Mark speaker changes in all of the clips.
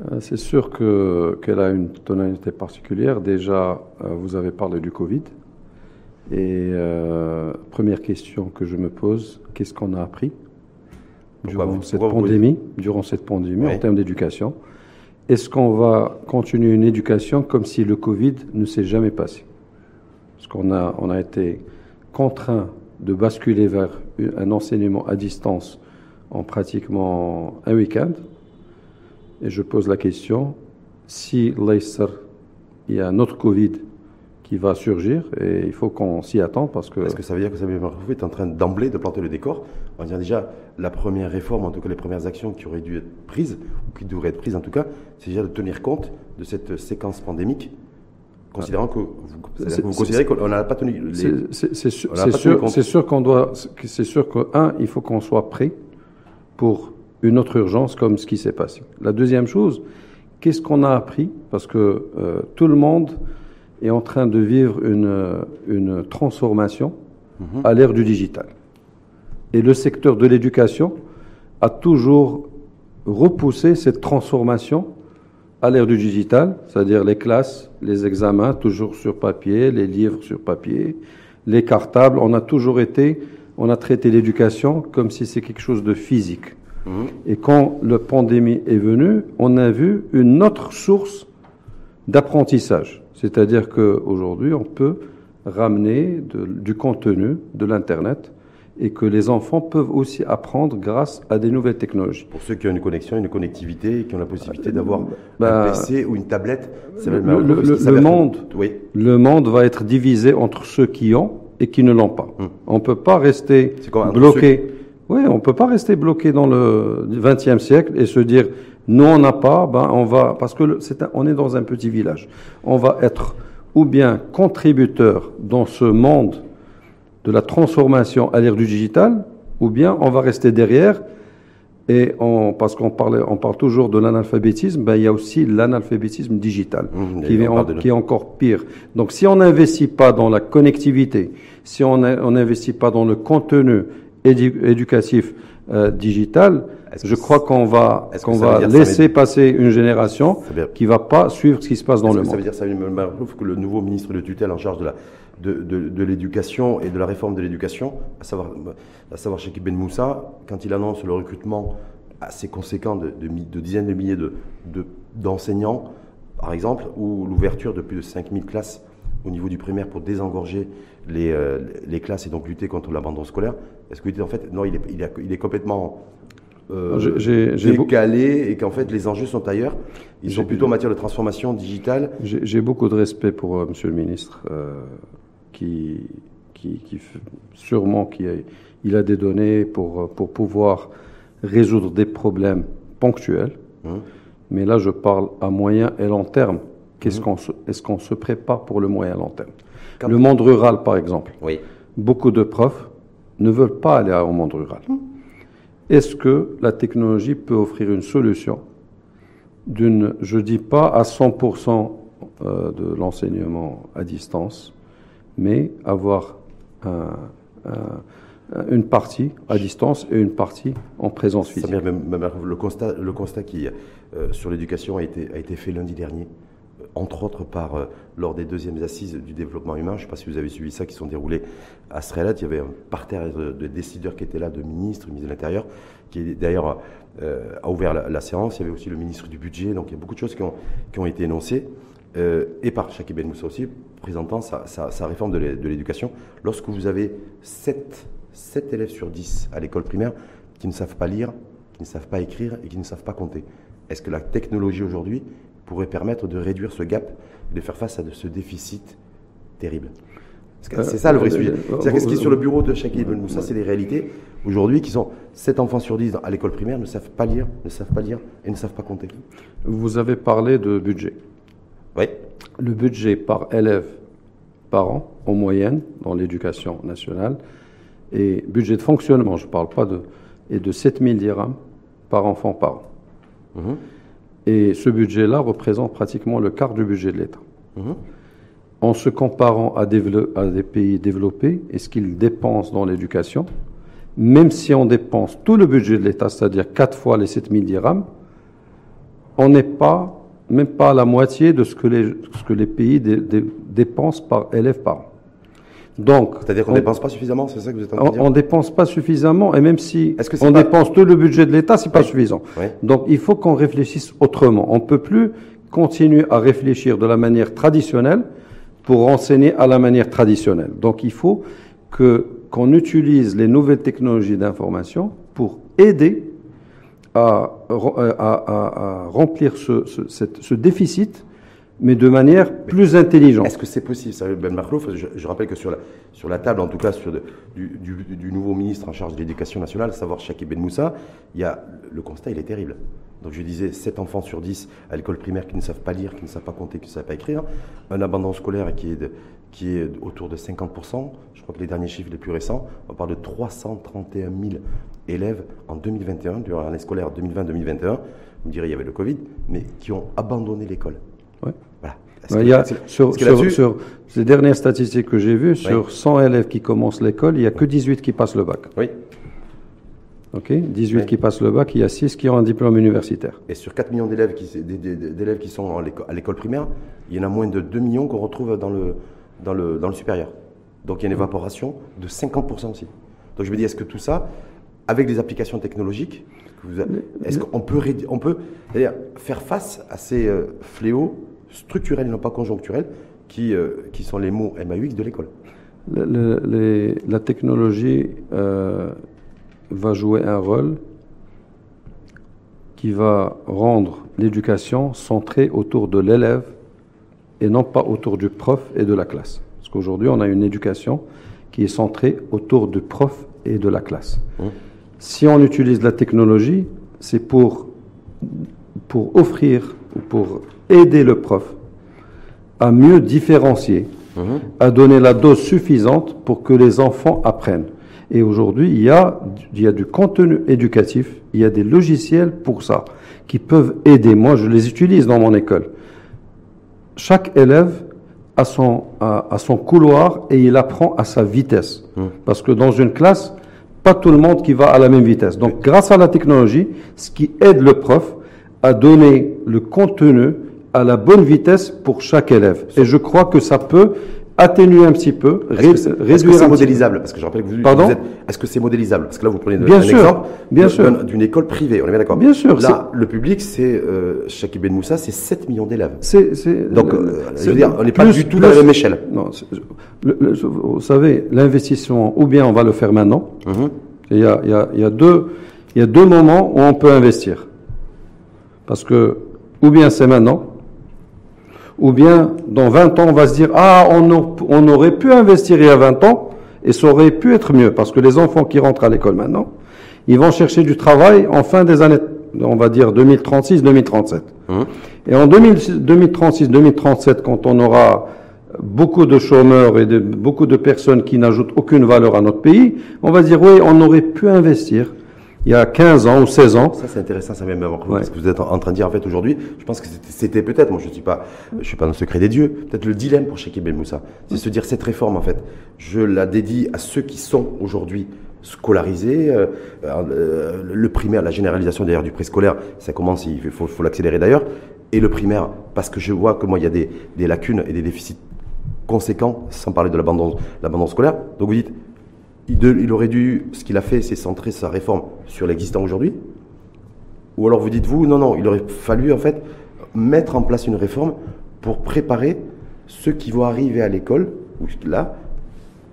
Speaker 1: Euh, C'est sûr que- qu'elle a une tonalité particulière. Déjà, euh, vous avez parlé du Covid. Et euh, première question que je me pose, qu'est-ce qu'on a appris durant cette
Speaker 2: pourquoi vous
Speaker 1: pandémie, durant cette pandémie
Speaker 2: Oui.
Speaker 1: en termes d'éducation? Est-ce qu'on va continuer une éducation comme si le Covid ne s'est jamais passé? Parce qu'on a, on a été contraint de basculer vers un enseignement à distance en pratiquement un week-end. Et je pose la question, si Leicester, il y a un autre Covid qui va surgir, et il faut qu'on s'y attende parce que...
Speaker 2: Est-ce que ça veut dire que Samuel Marfouf est en train d'emblée de planter le décor en disant déjà la première réforme, en tout cas les premières actions qui auraient dû être prises, ou qui devraient être prises en tout cas, c'est déjà de tenir compte de cette séquence pandémique, considérant que vous, considérez qu'on n'a pas tenu les...
Speaker 1: C'est- sûr,
Speaker 2: On
Speaker 1: c'est sûr,
Speaker 2: compte.
Speaker 1: c'est sûr qu'on doit, c'est sûr que un, il faut qu'on soit prêt pour une autre urgence comme ce qui s'est passé. La deuxième chose, qu'est-ce qu'on a appris? Parce que euh, tout le monde est en train de vivre une, une transformation
Speaker 2: Mhm.
Speaker 1: à l'ère du digital. Et le secteur de l'éducation a toujours repoussé cette transformation à l'ère du digital, c'est-à-dire les classes, les examens toujours sur papier, les livres sur papier, les cartables. On a toujours été, on a traité l'éducation comme si c'est quelque chose de physique.
Speaker 2: Mhm.
Speaker 1: Et quand la pandémie est venue, on a vu une autre source d'apprentissage. C'est-à-dire qu'aujourd'hui, on peut ramener de- du contenu de l'Internet et que les enfants peuvent aussi apprendre grâce à des nouvelles technologies.
Speaker 2: Pour ceux qui ont une connexion, une connectivité, et qui ont la possibilité d'avoir
Speaker 1: Bah,
Speaker 2: un PC ou une tablette, ça
Speaker 1: le- le- le- le monde-
Speaker 2: Oui.
Speaker 1: Le monde va être divisé entre ceux qui ont et qui ne l'ont pas.
Speaker 2: Hum.
Speaker 1: On ne peut pas rester bloqué. Oui, on ne peut pas rester bloqué dans le XXe siècle et se dire nous on n'a pas, ben on va parce que c'est on est dans un petit village. On va être ou bien contributeur dans ce monde de la transformation à l'ère du digital, ou bien on va rester derrière et on, parce qu'on parlait, on parle toujours de l'analphabétisme, ben il y a aussi l'analphabétisme digital
Speaker 2: Hum,
Speaker 1: qui, est
Speaker 2: on
Speaker 1: en-
Speaker 2: parle de-
Speaker 1: qui est encore pire. Donc si on n'investit pas dans la connectivité, si on n'investit pas dans le contenu édu- éducatif euh, digital, je crois qu'on va, qu'on va
Speaker 2: dire
Speaker 1: laisser
Speaker 2: veut-
Speaker 1: passer une génération qui va pas suivre ce qui se passe dans le
Speaker 2: que Ça
Speaker 1: monde.
Speaker 2: veut dire, Samuel Marfouf, que le nouveau ministre de tutelle en charge de la de, de- de l'éducation et de la réforme de l'éducation, à savoir, à savoir Ben Moussa, quand il annonce le recrutement assez conséquent de, de dizaines de milliers de- de- d'enseignants, par exemple, ou l'ouverture de plus de 5000 classes au niveau du primaire pour désengorger les, euh, les classes et donc lutter contre l'abandon scolaire, est-ce que vous dites en fait, non, il est, il est, il est complètement euh, décalé et qu'en fait les enjeux sont ailleurs. Ils sont plutôt en matière de transformation digitale.
Speaker 1: J'ai beaucoup de respect pour euh, Monsieur le ministre, euh, qui, qui, sûrement qui a, il a des données pour, pour pouvoir résoudre des problèmes ponctuels.
Speaker 2: Hum.
Speaker 1: Mais là, je parle à moyen et long terme. Qu'est-ce qu'on se, est-ce qu'on se prépare pour le moyen long terme?
Speaker 2: Quand-
Speaker 1: Le monde rural, par exemple.
Speaker 2: Oui.
Speaker 1: Beaucoup de profs ne veulent pas aller au monde rural. Est-ce que la technologie peut offrir une solution d'une, je dis pas à 100% euh, de l'enseignement à distance, mais avoir un- un- une partie à distance et une partie en présence physique?
Speaker 2: le constat, le constat qui euh, sur l'éducation a été, a été fait lundi dernier, entre autres par euh, lors des deuxièmes assises du développement humain. Je ne sais pas si vous avez suivi ça, qui sont déroulées à Srelat. Il y avait un parterre de, de décideurs qui étaient là, de ministres, ministre de l'Intérieur, qui d'ailleurs euh, a ouvert la, séance. Il y avait aussi le ministre du budget. Donc il y a beaucoup de choses qui ont, été énoncées. euh, et par Chakib Ben Moussa aussi, présentant sa, réforme de l'éducation. Lorsque vous avez 7, 7 élèves sur 10 à l'école primaire qui ne savent pas lire, qui ne savent pas écrire et qui ne savent pas compter, est-ce que la technologie aujourd'hui pourrait permettre de réduire ce gap et de faire face à ce déficit terrible
Speaker 1: Euh,
Speaker 2: C'est ça le vrai
Speaker 1: euh,
Speaker 2: sujet.
Speaker 1: euh,
Speaker 2: C'est-à-dire ce qui est sur le bureau de Ben Moussa,
Speaker 1: ouais.
Speaker 2: c'est les réalités aujourd'hui qui sont 7 enfants sur 10 à l'école primaire ne savent pas lire, ne savent pas lire et ne savent pas compter.
Speaker 1: Vous avez parlé de budget.
Speaker 2: Oui.
Speaker 1: Le budget par élève par an, en moyenne, dans l'éducation nationale, et budget de fonctionnement, je ne parle pas de, est de 7 000 dirhams par enfant par an.
Speaker 2: Mhm.
Speaker 1: Et ce budget-là représente pratiquement le quart du budget de l'État.
Speaker 2: Mhm.
Speaker 1: En se comparant à, des pays développés, est-ce qu'ils dépensent dans l'éducation Même si on dépense tout le budget de l'État, c'est-à-dire 4 fois les 7 000 dirhams, on n'est pas, même pas à la moitié de ce que les, ce que les pays dé- dé- dépensent par élève par an. Donc,
Speaker 2: C'est-à-dire qu'on
Speaker 1: on-
Speaker 2: ne dépense pas suffisamment, c'est ça que vous êtes en train de dire
Speaker 1: on dépense pas suffisamment, et même si
Speaker 2: Est-ce que c'est
Speaker 1: on
Speaker 2: pas-
Speaker 1: dépense tout le budget de l'État, c'est pas suffisant.
Speaker 2: Oui.
Speaker 1: Donc, il faut qu'on réfléchisse autrement. On peut plus continuer à réfléchir de la manière traditionnelle pour enseigner à la manière traditionnelle. Donc, il faut que qu'on utilise les nouvelles technologies d'information pour aider à, re- à- à- à remplir ce, ce- cette- ce déficit, mais de manière plus intelligente.
Speaker 2: Est-ce que c'est possible, ça, Ben je, je rappelle que sur la, sur la table, en tout cas sur de- du, du- du nouveau ministre en charge de l'éducation nationale, à savoir Chaki Ben Moussa, il y a, le constat, il est terrible. Donc je disais, 7 enfants sur 10 à l'école primaire qui ne savent pas lire, qui ne savent pas compter, qui ne savent pas écrire, un abandon scolaire qui est, de- qui est autour de 50%, je crois que les derniers chiffres les plus récents, on parle de 331 000 élèves en 2021, durant l'année scolaire 2020-2021, vous me direz, il y avait le Covid, mais qui ont abandonné l'école.
Speaker 1: Ouais.
Speaker 2: Voilà.
Speaker 1: Il y a, sur, sur- les dernières statistiques que j'ai vues, sur 100 élèves qui commencent l'école, il n'y a que 18 qui passent le bac.
Speaker 2: Oui.
Speaker 1: Ok? 18
Speaker 2: Ouais.
Speaker 1: qui passent le bac, il y a 6 qui ont un diplôme universitaire.
Speaker 2: Et sur 4 millions d'élèves qui, d'élèves sont à l'école primaire, il y en a moins de 2 millions qu'on retrouve dans le, dans, le, dans le supérieur. Donc il y a une évaporation de 50% aussi. Donc je me dis, est-ce que tout ça, avec des applications technologiques, est-ce qu'on peut, on faire face à ces euh, fléaux structurels et non pas conjoncturels qui, euh, qui sont les mots MAUX de l'école
Speaker 1: Le- le- les- la technologie euh, va jouer un rôle qui va rendre l'éducation centrée autour de l'élève et non pas autour du prof et de la classe. Parce qu'aujourd'hui, on a une éducation qui est centrée autour du prof et de la classe.
Speaker 2: Mmh.
Speaker 1: Si on utilise la technologie, c'est pour, pour offrir pour aider le prof à mieux différencier, à donner la dose suffisante pour que les enfants apprennent. Et aujourd'hui, il y a, il y a du contenu éducatif, il y a des logiciels pour ça, qui peuvent aider. Moi, je les utilise dans mon école. Chaque élève a son, a, a son couloir et il apprend à sa vitesse. Parce que dans une classe, pas tout le monde qui va à la même vitesse. Donc, grâce à la technologie, ce qui aide le prof à donner le contenu à la bonne vitesse pour chaque élève. Et je crois que ça peut atténuer un petit peu,
Speaker 2: Est-ce
Speaker 1: ré-
Speaker 2: que c'est- est-ce que
Speaker 1: réduire
Speaker 2: c'est modélisable? Parce que je rappelle que vous,
Speaker 1: Pardon?
Speaker 2: vous êtes. Est-ce que c'est modélisable? Parce que là, vous prenez
Speaker 1: Bien
Speaker 2: un
Speaker 1: sûr,
Speaker 2: exemple
Speaker 1: bien
Speaker 2: d'une école privée. On est bien d'accord
Speaker 1: Bien sûr,
Speaker 2: Là, le public, c'est euh, Chaki Ben Moussa, c'est 7 millions d'élèves.
Speaker 1: C'est, c'est-
Speaker 2: Donc, euh, je veux dire, on n'est pas du tout
Speaker 1: plus-
Speaker 2: dans la même échelle.
Speaker 1: Non, le- le- vous savez, l'investissement, ou bien on va le faire maintenant.
Speaker 2: Mhm.
Speaker 1: Il y a, il y a- il y a deux, il y a deux moments où on peut investir. Parce que, ou bien c'est maintenant, ou bien dans 20 ans, on va se dire, ah, on, au- on aurait pu investir il y a 20 ans, et ça aurait pu être mieux. Parce que les enfants qui rentrent à l'école maintenant, ils vont chercher du travail en fin des années, on va dire 2036, 2037. Et en 2036, 2037, quand on aura beaucoup de chômeurs et de, beaucoup de personnes qui n'ajoutent aucune valeur à notre pays, on va dire, oui, on aurait pu investir il y a 15 ans ou 16 ans.
Speaker 2: Ça, c'est intéressant, ça vient me
Speaker 1: Ouais.
Speaker 2: parce que vous êtes en train de dire, en fait, aujourd'hui, je pense que c'était- peut-être, moi, je ne suis pas, je suis pas dans le secret des dieux, peut-être le dilemme pour Cheikh Ben Moussa. C'est se dire, cette réforme, en fait, je la dédie à ceux qui sont aujourd'hui scolarisés, euh, euh, le primaire, la généralisation d'ailleurs du préscolaire, ça commence, il faut, faut l'accélérer d'ailleurs, et le primaire, parce que je vois que moi, il y a des, des lacunes et des déficits conséquents, sans parler de l'abandon scolaire. Donc vous dites, il, aurait dû, ce qu'il a fait, c'est centrer sa réforme sur l'existant aujourd'hui Ou alors vous dites-vous, non, non, il aurait fallu en fait mettre en place une réforme pour préparer ceux qui vont arriver à l'école, ou là,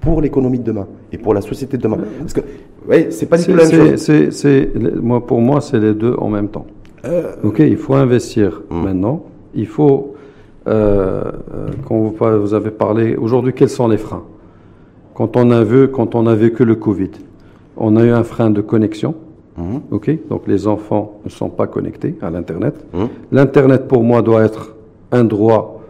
Speaker 2: pour l'économie de demain et pour la société de demain. Parce que, oui, c'est pas du tout
Speaker 1: C'est,
Speaker 2: la même
Speaker 1: c'est-
Speaker 2: chose.
Speaker 1: c'est- c'est- moi, pour moi, c'est les deux en même temps.
Speaker 2: Euh,
Speaker 1: Ok, il faut investir
Speaker 2: Hmm.
Speaker 1: maintenant. Il faut, euh, euh, quand vous avez parlé, aujourd'hui, quels sont les freins? Quand on, a vu, quand on a vécu le Covid, on a eu un frein de connexion.
Speaker 2: Mhm.
Speaker 1: Ok, donc les enfants ne sont pas connectés à l'Internet.
Speaker 2: Mhm.
Speaker 1: L'Internet, pour moi, doit être un droit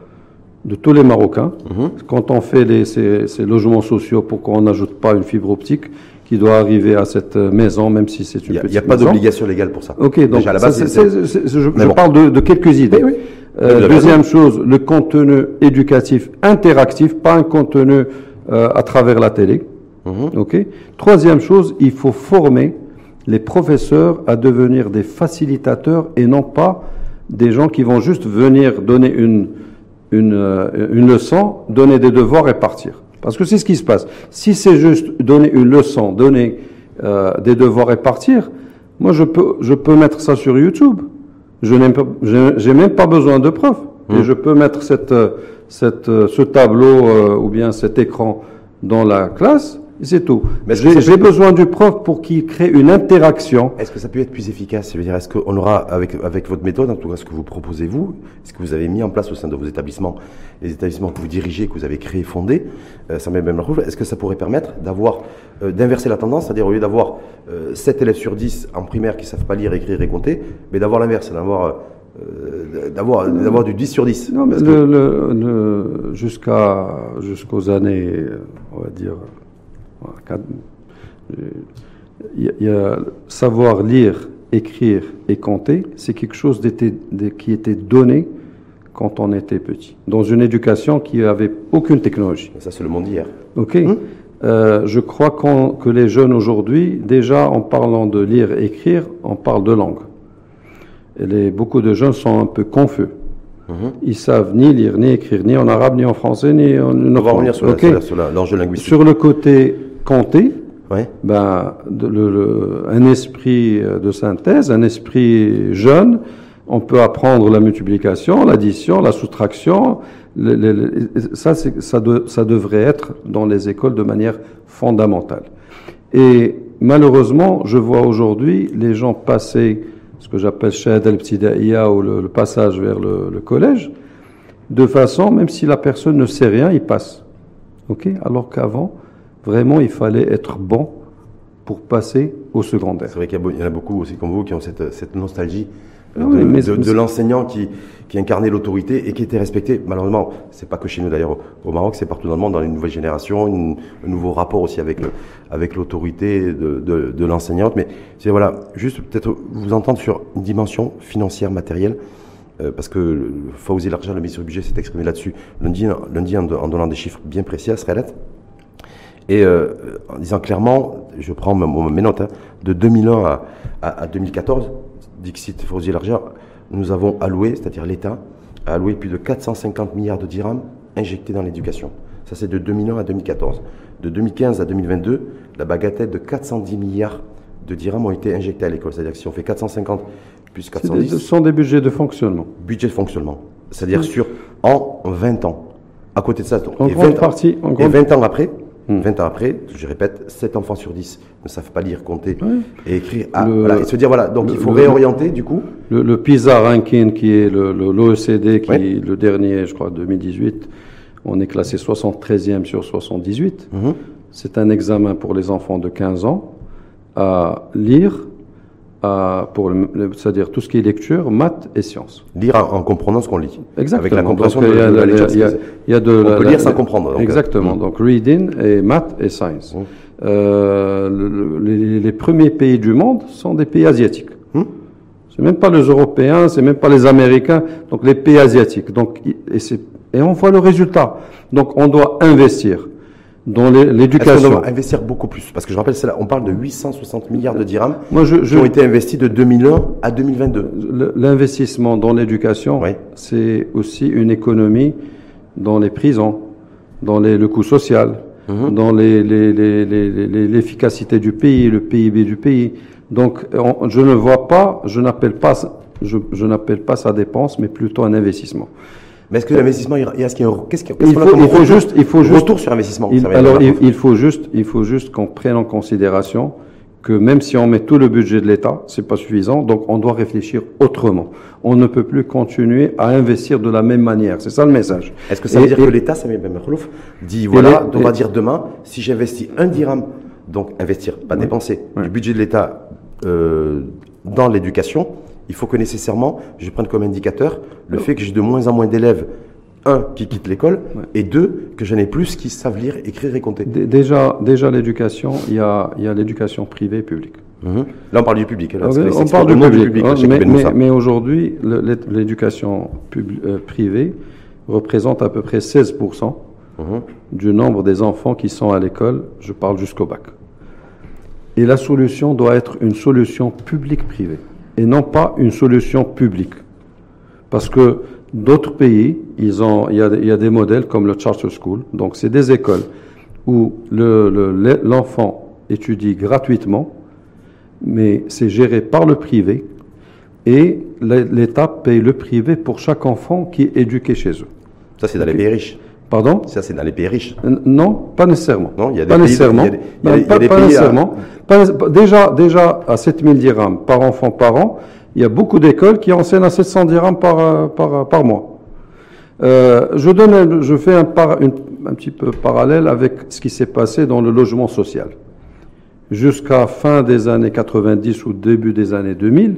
Speaker 1: de tous les Marocains.
Speaker 2: Mhm.
Speaker 1: Quand on fait les, ces, ces logements sociaux, pourquoi on n'ajoute pas une fibre optique qui doit arriver à cette euh, maison, même si c'est une
Speaker 2: n'y a,
Speaker 1: petite
Speaker 2: il y a pas d'obligation légale pour ça.
Speaker 1: Ok, donc
Speaker 2: Déjà, à la base,
Speaker 1: c'est-
Speaker 2: c'est-
Speaker 1: je,
Speaker 2: Mais
Speaker 1: je
Speaker 2: bon.
Speaker 1: parle de, de quelques idées.
Speaker 2: Oui, oui.
Speaker 1: Euh, deuxième chose, le contenu éducatif interactif, pas un contenu euh, à travers la télé.
Speaker 2: Mhm.
Speaker 1: Troisième chose, il faut former les professeurs à devenir des facilitateurs et non pas des gens qui vont juste venir donner une, une, euh, une leçon, donner des devoirs et partir. Parce que c'est ce qui se passe. Si c'est juste donner une leçon, donner euh, des devoirs et partir, moi je peux, je peux mettre ça sur YouTube. Je n'ai même pas besoin de preuves. Et je peux mettre cette, cette, euh, ce tableau euh, ou bien cet écran dans la classe, c'est tout. J'ai besoin du prof pour qu'il crée une interaction.
Speaker 2: Est-ce que ça peut être plus efficace? Je veux dire, est-ce qu'on aura, avec, avec votre méthode, en tout cas ce que vous proposez vous, ce que vous avez mis en place au sein de vos établissements, les établissements que vous dirigez, que vous avez créés, fondés, euh, ça met même la rouge, est-ce que ça pourrait permettre d'avoir, euh, d'inverser la tendance, c'est-à-dire au lieu d'avoir euh, 7 élèves sur 10 en primaire qui savent pas lire, écrire et compter, mais d'avoir l'inverse, d'avoir euh, d'avoir d'avoir du 10 sur 10
Speaker 1: Non, mais
Speaker 2: Parce que-
Speaker 1: le, le- le- jusqu'à jusqu'aux années, euh, on va dire, quatre- euh, il y a- il savoir lire, écrire et compter, c'est quelque chose qui était donné quand on était petit, dans une éducation qui avait aucune technologie.
Speaker 2: Ça, c'est le monde d'hier.
Speaker 1: Ok. Euh, je crois qu'on- que les jeunes aujourd'hui, déjà en parlant de lire et écrire, on parle de langue. Les- beaucoup de jeunes sont un peu confus. Ils savent ni lire, ni écrire, ni en arabe, ni en français, ni en une
Speaker 2: On va revenir sur la-
Speaker 1: Ok.
Speaker 2: sur la- sur la- l'enjeu linguistique.
Speaker 1: Sur le côté
Speaker 2: Ouais.
Speaker 1: ben, de- le- le- un esprit euh, de synthèse, un esprit jeune, on peut apprendre la multiplication, l'addition, la soustraction. le- le- le- ça, c'est- ça, de- ça devrait être dans les écoles de manière fondamentale. Et malheureusement, je vois aujourd'hui les gens passer ce que j'appelle shahad al-ibtidaïya ou le, passage vers le, le collège, de façon, même si la personne ne sait rien, il passe. Ok? Alors qu'avant, vraiment, il fallait être bon pour passer au secondaire.
Speaker 2: C'est vrai qu'il y en a beaucoup aussi comme vous qui ont cette, cette nostalgie de,
Speaker 1: oui, mais-
Speaker 2: de- de l'enseignant qui, qui incarnait l'autorité et qui était respecté. Malheureusement, c'est pas que chez nous d'ailleurs au, Maroc, c'est partout dans le monde, dans les nouvelles générations, une- un nouveau rapport aussi avec le, avec l'autorité de, de, de l'enseignante. Mais c'est voilà, juste peut-être vous entendre sur une dimension financière, matérielle. euh, parce que Fawzi Larja, le ministre du budget, s'est exprimé là-dessus lundi, lundi en, en donnant des chiffres bien précis à Srelet. Et euh, en disant clairement, je prends mon- mes notes, hein, de 2001 à, à- à 2014, Dixit Fawzi Larja, nous avons alloué, c'est-à-dire l'État, a alloué plus de 450 milliards de dirhams injectés dans l'éducation. Ça, c'est de 2001 à 2014. De 2015 à 2022, la bagatelle de 410 milliards de dirhams ont été injectés à l'école. C'est-à-dire que si on fait 450 plus
Speaker 1: C'est des-
Speaker 2: 410,
Speaker 1: Ce sont des budgets de fonctionnement.
Speaker 2: budget de fonctionnement. C'est-à-dire sur en 20 ans. À côté de ça, donc,
Speaker 1: En
Speaker 2: et
Speaker 1: grande
Speaker 2: 20 ans-
Speaker 1: partie, en
Speaker 2: et
Speaker 1: grande-
Speaker 2: 20 ans après,
Speaker 1: Hmm.
Speaker 2: 20 ans après, je répète, 7 enfants sur 10 ne savent pas lire, compter et écrire. Ah,
Speaker 1: Le-
Speaker 2: voilà, et se dire, voilà, donc
Speaker 1: le-
Speaker 2: il faut
Speaker 1: le-
Speaker 2: réorienter du coup.
Speaker 1: Le, PISA ranking, qui est l'OECD, qui est le dernier, je crois, 2018, on est classé 73e sur 78.
Speaker 2: Mhm.
Speaker 1: C'est un examen pour les enfants de 15 ans à lire, à, pour c'est-à-dire tout ce qui est lecture, maths et sciences.
Speaker 2: Lire en, en comprenant ce qu'on lit.
Speaker 1: Exactement.
Speaker 2: Avec la compréhension
Speaker 1: Donc,
Speaker 2: de,
Speaker 1: il y a
Speaker 2: de la
Speaker 1: la-
Speaker 2: lecture.
Speaker 1: il y a-
Speaker 2: c'est-
Speaker 1: il y a de
Speaker 2: On
Speaker 1: la-
Speaker 2: peut lire sans comprendre, donc,
Speaker 1: Exactement.
Speaker 2: euh,
Speaker 1: Donc reading et maths et science.
Speaker 2: Mmh.
Speaker 1: Euh, le- le- les, les premiers pays du monde sont des pays asiatiques.
Speaker 2: Mmh.
Speaker 1: C'est même pas les Européens, c'est même pas les Américains, donc les pays asiatiques. Donc et, et on voit le résultat. Donc on doit investir dans
Speaker 2: Est-ce qu'on
Speaker 1: l'éducation.
Speaker 2: doit investir beaucoup plus? Parce que je rappelle, là, on parle de 860 milliards de dirhams
Speaker 1: Moi, je,
Speaker 2: qui ont été investis de 2001 à 2022.
Speaker 1: le- l'investissement dans l'éducation,
Speaker 2: Oui.
Speaker 1: c'est aussi une économie dans les prisons, dans les- le coût social,
Speaker 2: Mhm.
Speaker 1: dans les- les- l'efficacité du pays, le PIB du pays. Donc, on- je ne vois pas, je n'appelle pas, je, je n'appelle pas ça dépense, mais plutôt un investissement.
Speaker 2: Mais est-ce que l'investissement, il y a- est-ce qu'il y a qu'est-ce qu'il
Speaker 1: Il faut- il juste- il faut juste-
Speaker 2: retour sur investissement.
Speaker 1: Il- alors, il, faut juste, il faut juste qu'on prenne en considération que même si on met tout le budget de l'État, c'est pas suffisant. Donc, on doit réfléchir autrement. On ne peut plus continuer à investir de la même manière. C'est ça le message.
Speaker 2: Est-ce que ça
Speaker 1: Et-
Speaker 2: veut dire
Speaker 1: et-
Speaker 2: que l'État, ça met même dit voilà, on va dire demain, si j'investis un dirham, donc investir, pas dépenser, du budget de l'État euh, dans l'éducation, il faut que nécessairement, je prenne comme indicateur le fait que j'ai de moins en moins d'élèves, un, qui quittent l'école, et deux, que j'en ai plus qui savent lire, écrire et compter.
Speaker 1: Dé- Déjà, déjà l'éducation, il y a, il y a l'éducation privée et publique.
Speaker 2: Mhm. Là, on parle du public. là,
Speaker 1: on parle du public. hein,
Speaker 2: chez
Speaker 1: mais
Speaker 2: Moussa.
Speaker 1: mais- mais aujourd'hui, l'éducation euh, privée représente à peu près 16%
Speaker 2: Mhm.
Speaker 1: du nombre des enfants qui sont à l'école. Je parle jusqu'au bac. Et la solution doit être une solution publique-privée et non pas une solution publique. Parce que d'autres pays, ils ont, il, y a, il y a des modèles comme le Charter School. Donc, c'est des écoles où le- le- l'enfant étudie gratuitement, mais c'est géré par le privé et l'É- l'État paye le privé pour chaque enfant qui est éduqué chez eux.
Speaker 2: Ça, c'est dans les pays riches.
Speaker 1: Pardon
Speaker 2: Ça, c'est dans les pays riches.
Speaker 1: N- Non, pas nécessairement.
Speaker 2: Non, il y a des
Speaker 1: pas
Speaker 2: pays-
Speaker 1: nécessairement.
Speaker 2: il y a des- il y a
Speaker 1: Non,
Speaker 2: des- il y a
Speaker 1: pas,
Speaker 2: des
Speaker 1: pas
Speaker 2: pays à-
Speaker 1: nécessairement. Pas déjà, déjà, à 7000 dirhams par enfant par an, il y a beaucoup d'écoles qui enseignent à 700 dirhams par, euh, par, par mois. Euh, je, donne, je fais un, par- une- un petit peu parallèle avec ce qui s'est passé dans le logement social. Jusqu'à fin des années 90 ou début des années 2000,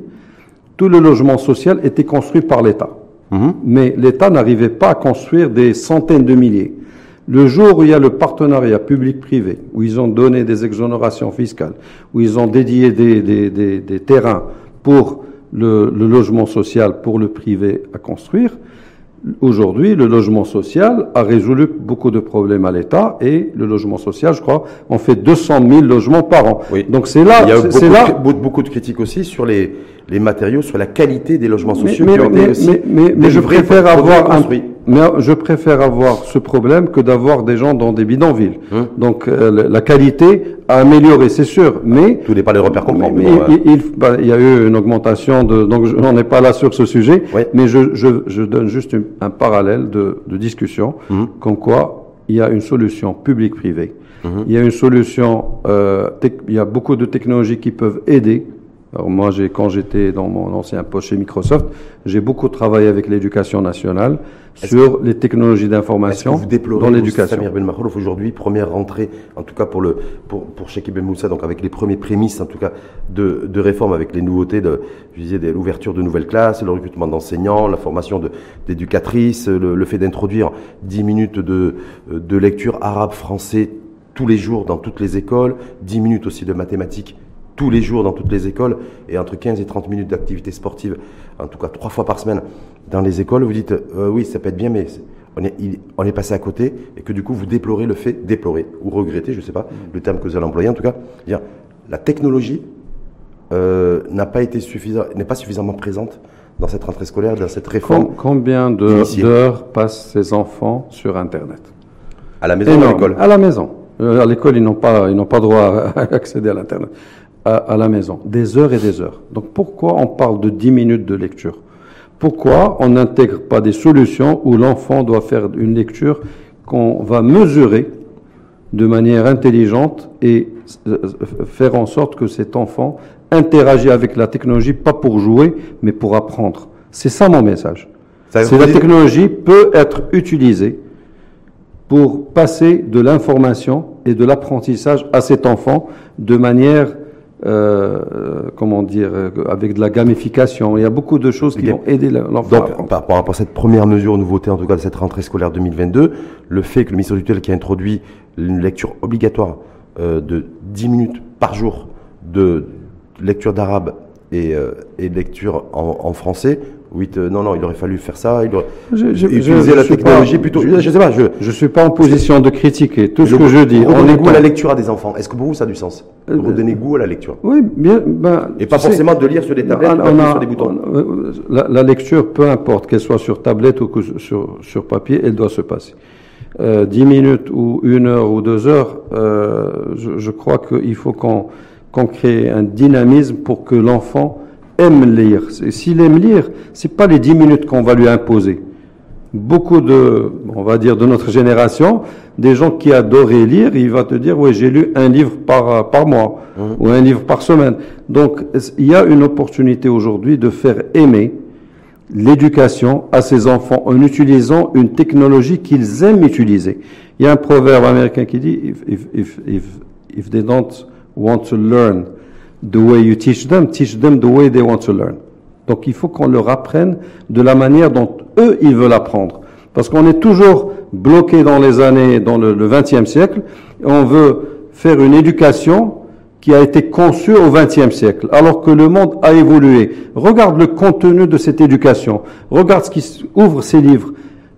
Speaker 1: tout le logement social était construit par l'État. Mais l'État n'arrivait pas à construire des centaines de milliers. Le jour où il y a le partenariat public-privé, où ils ont donné des exonérations fiscales, où ils ont dédié des, des- des- des terrains pour le, le logement social, pour le privé à construire, Aujourd'hui, le logement social a résolu beaucoup de problèmes à l'État et le logement social, je crois, on fait 200 000 logements par an.
Speaker 2: Oui.
Speaker 1: Donc c'est là,
Speaker 2: Il y a beaucoup,
Speaker 1: là.
Speaker 2: de, beaucoup- beaucoup de critiques aussi sur les, les matériaux, sur la qualité des logements sociaux
Speaker 1: mais-
Speaker 2: qui ont
Speaker 1: mais-
Speaker 2: été aussi
Speaker 1: mais- je préfère avoir un. Mais je préfère avoir ce problème que d'avoir des gens dans des bidonvilles.
Speaker 2: Hum.
Speaker 1: Donc euh, la- qualité a amélioré, c'est sûr, mais
Speaker 2: Tout n'est pas les repères complets.
Speaker 1: mais
Speaker 2: mais bon,
Speaker 1: il,
Speaker 2: euh,
Speaker 1: il- bah, il y a eu une augmentation de, donc je- on n'est pas là sur ce sujet,
Speaker 2: Ouais.
Speaker 1: mais je, je, je donne juste une- un parallèle de, de discussion,
Speaker 2: Mhm.
Speaker 1: comme quoi il y a une solution publique-privée.
Speaker 2: Mhm.
Speaker 1: Il y a une solution, euh, il y a beaucoup de technologies qui peuvent aider. Alors moi, j'ai, quand j'étais dans mon ancien poste chez Microsoft, j'ai beaucoup travaillé avec l'éducation nationale sur les technologies
Speaker 2: que
Speaker 1: d'information dans l'éducation.
Speaker 2: Samir Ben Makhlouf, aujourd'hui, première rentrée, en tout cas pour, le, pour, pour Sheikh Ben Moussa, donc avec les premiers prémices, en tout cas, de, de réforme, avec les nouveautés, de, je disais, de l'ouverture de nouvelles classes, le recrutement d'enseignants, la formation de- d'éducatrices, le, le fait d'introduire 10 minutes de, de lecture arabe-français tous les jours dans toutes les écoles, 10 minutes aussi de mathématiques tous les jours dans toutes les écoles et entre 15 et 30 minutes d'activité sportive, en tout cas trois fois par semaine dans les écoles, vous dites euh, oui, ça peut être bien, mais on est, il- on est passé à côté et que du coup vous déplorez le fait, déplorer ou regretter, je ne sais pas le terme que vous allez employer en tout cas, dire la technologie euh, n'a pas été suffisant, n'est pas suffisamment présente dans cette rentrée scolaire, dans cette réforme
Speaker 1: Com- combien d'heures passent ces enfants sur Internet?
Speaker 2: À la maison ou à l'école?
Speaker 1: À la maison. Euh, À l'école, ils n'ont pas, ils n'ont pas droit à accéder à l'Internet. À, à la maison. Des heures et des heures. Donc pourquoi on parle de 10 minutes de lecture? Pourquoi on n'intègre pas des solutions où l'enfant doit faire une lecture qu'on va mesurer de manière intelligente et euh, faire en sorte que cet enfant interagit avec la technologie, pas pour jouer, mais pour apprendre? C'est ça mon message.
Speaker 2: Ça
Speaker 1: C'est la
Speaker 2: dire-
Speaker 1: technologie peut être utilisée pour passer de l'information et de l'apprentissage à cet enfant de manière, euh, comment dire, euh, avec de la gamification. Il y a beaucoup de choses qui vont aider l'enfant
Speaker 2: Donc, par rapport à cette première mesure, nouveauté en tout cas de cette rentrée scolaire 2022, le fait que le ministère du tutelle qui a introduit une lecture obligatoire euh, de 10 minutes par jour de lecture d'arabe et, euh, et de lecture en, en français, oui, te- non, non, il aurait fallu faire ça, il aurait
Speaker 1: Je- je-
Speaker 2: utiliser
Speaker 1: je-
Speaker 2: la technologie
Speaker 1: pas-
Speaker 2: plutôt.
Speaker 1: je-
Speaker 2: Je, sais pas, je.
Speaker 1: Suis pas en position de critiquer tout ce que je dis. On
Speaker 2: Redonner goût à la lecture à des enfants. Est-ce que pour vous ça a du sens?
Speaker 1: Euh,
Speaker 2: Redonner goût à la lecture.
Speaker 1: Oui, bien. Ben,
Speaker 2: Et pas
Speaker 1: sais,
Speaker 2: forcément de lire sur des tablettes,
Speaker 1: on- a-
Speaker 2: sur des boutons.
Speaker 1: on- euh, la, la lecture, peu importe qu'elle soit sur tablette ou que sur, sur papier, elle doit se passer. Euh, 10 minutes ou une heure ou deux heures, euh, je, je crois qu'il faut qu'on qu'on crée un dynamisme pour que l'enfant aime lire. C'est- S'il aime lire, c'est pas les 10 minutes qu'on va lui imposer. Beaucoup de, on va dire de notre génération, des gens qui adoraient lire, il va te dire, oui, j'ai lu un livre par, par mois ou un livre par semaine. Donc, il y a une opportunité aujourd'hui de faire aimer l'éducation à ces enfants en utilisant une technologie qu'ils aiment utiliser. Il y a un proverbe américain qui dit, if, if, if, if they don't want to learn the way you teach them, teach them the way they want to learn. Donc il faut qu'on leur apprenne de la manière dont eux, ils veulent apprendre. Parce qu'on est toujours bloqué dans les années, dans le, 20e siècle, on veut faire une éducation qui a été conçue au 20e siècle, alors que le monde a évolué. Regarde le contenu de cette éducation. Regarde ce qui ouvre ces livres.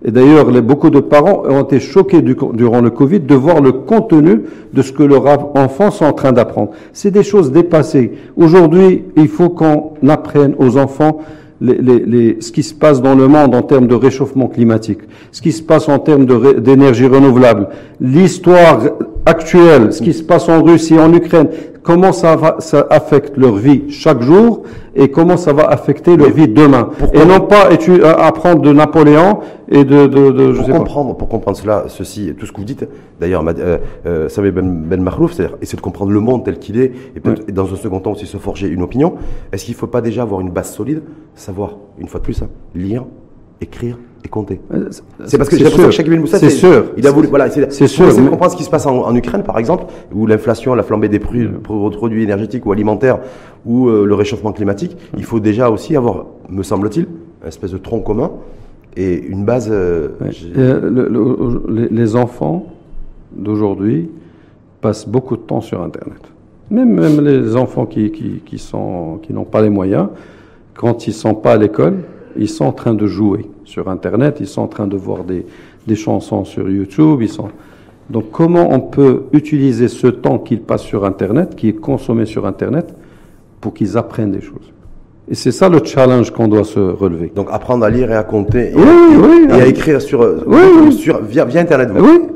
Speaker 1: Et d'ailleurs, beaucoup de parents ont été choqués du- durant le Covid de voir le contenu de ce que leurs enfants sont en train d'apprendre. C'est des choses dépassées. Aujourd'hui, il faut qu'on apprenne aux enfants ce qui se passe dans le monde en termes de réchauffement climatique, ce qui se passe en termes d'énergie renouvelable, l'histoire actuelle, ce qui se passe en Russie, en Ukraine, comment ça, va, ça affecte leur vie chaque jour et comment ça va affecter leur vie demain. et non pas euh, apprendre de Napoléon et de... de, de
Speaker 2: je pour, sais comprendre, pas. pour comprendre cela, ceci, tout ce que vous dites, d'ailleurs, euh, euh, Ben, ben Mahlouf, c'est-à-dire essayer de comprendre le monde tel qu'il est et, peut dans un second temps aussi se forger une opinion, est-ce qu'il ne faut pas déjà avoir une base solide, savoir, une fois de plus, hein, lire, écrire, et compter. Euh, c'est parce que j'ai l'impression que Sheikh Moussa,
Speaker 1: c'est sûr.
Speaker 2: Il a voulu, voilà, c'est sûr. Mais... comprendre ce qui se passe en, Ukraine, par exemple, où l'inflation, la flambée des prix, produits énergétiques ou alimentaires, ou euh, le réchauffement climatique, il faut déjà aussi avoir, me semble-t-il, une espèce de tronc commun et une base. Euh,
Speaker 1: les, enfants d'aujourd'hui passent beaucoup de temps sur Internet. Même, même les enfants qui, qui, qui sont, qui n'ont pas les moyens, quand ils sont pas à l'école, ils sont en train de jouer sur Internet, ils sont en train de voir des, des chansons sur YouTube, ils sont... Donc comment on peut utiliser ce temps qu'ils passent sur Internet, qui est consommé sur Internet, pour qu'ils apprennent des choses? Et c'est ça le challenge qu'on doit se relever.
Speaker 2: Donc apprendre à lire et à compter et,
Speaker 1: oui,
Speaker 2: à,
Speaker 1: oui,
Speaker 2: et à, écrire sur, sur via, via, Internet.
Speaker 1: Oui.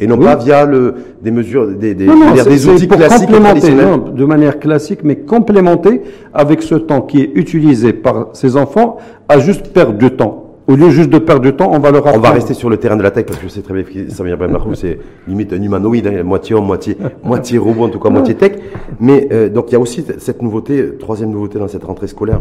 Speaker 2: Et non pas via le, des mesures, des, des,
Speaker 1: non, non,
Speaker 2: des outils
Speaker 1: pour
Speaker 2: classiques
Speaker 1: non, de manière classique, mais complémenter avec ce temps qui est utilisé par ces enfants à juste perdre du temps. Au lieu juste de perdre du temps, on va leur apprendre.
Speaker 2: On va rester sur le terrain de la tech parce que je sais très bien que Samir Ben c'est limite un humanoïde, hein, moitié homme, moitié, moitié robot, en tout cas moitié tech. Mais euh, donc il y a aussi cette nouveauté, troisième nouveauté dans cette rentrée scolaire,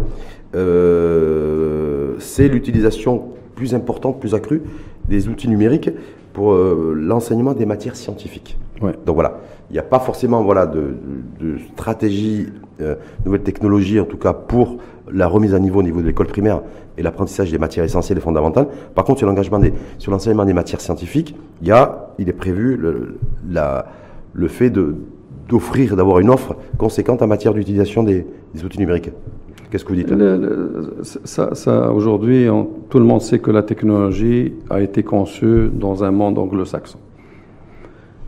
Speaker 2: euh, c'est l'utilisation plus importante, plus accrue des outils numériques pour euh, l'enseignement des matières scientifiques.
Speaker 1: Ouais.
Speaker 2: Donc voilà, il n'y a pas forcément voilà de, de stratégie, euh, nouvelle technologie en tout cas pour la remise à niveau au niveau de l'école primaire et l'apprentissage des matières essentielles et fondamentales. Par contre, sur l'engagement sur l'enseignement des matières scientifiques, il y a, il est prévu le, le fait de d'offrir, d'avoir une offre conséquente en matière d'utilisation des, outils numériques. Qu'est-ce que vous dites
Speaker 1: le, ça, ça Aujourd'hui, tout le monde sait que la technologie a été conçue dans un monde anglo-saxon.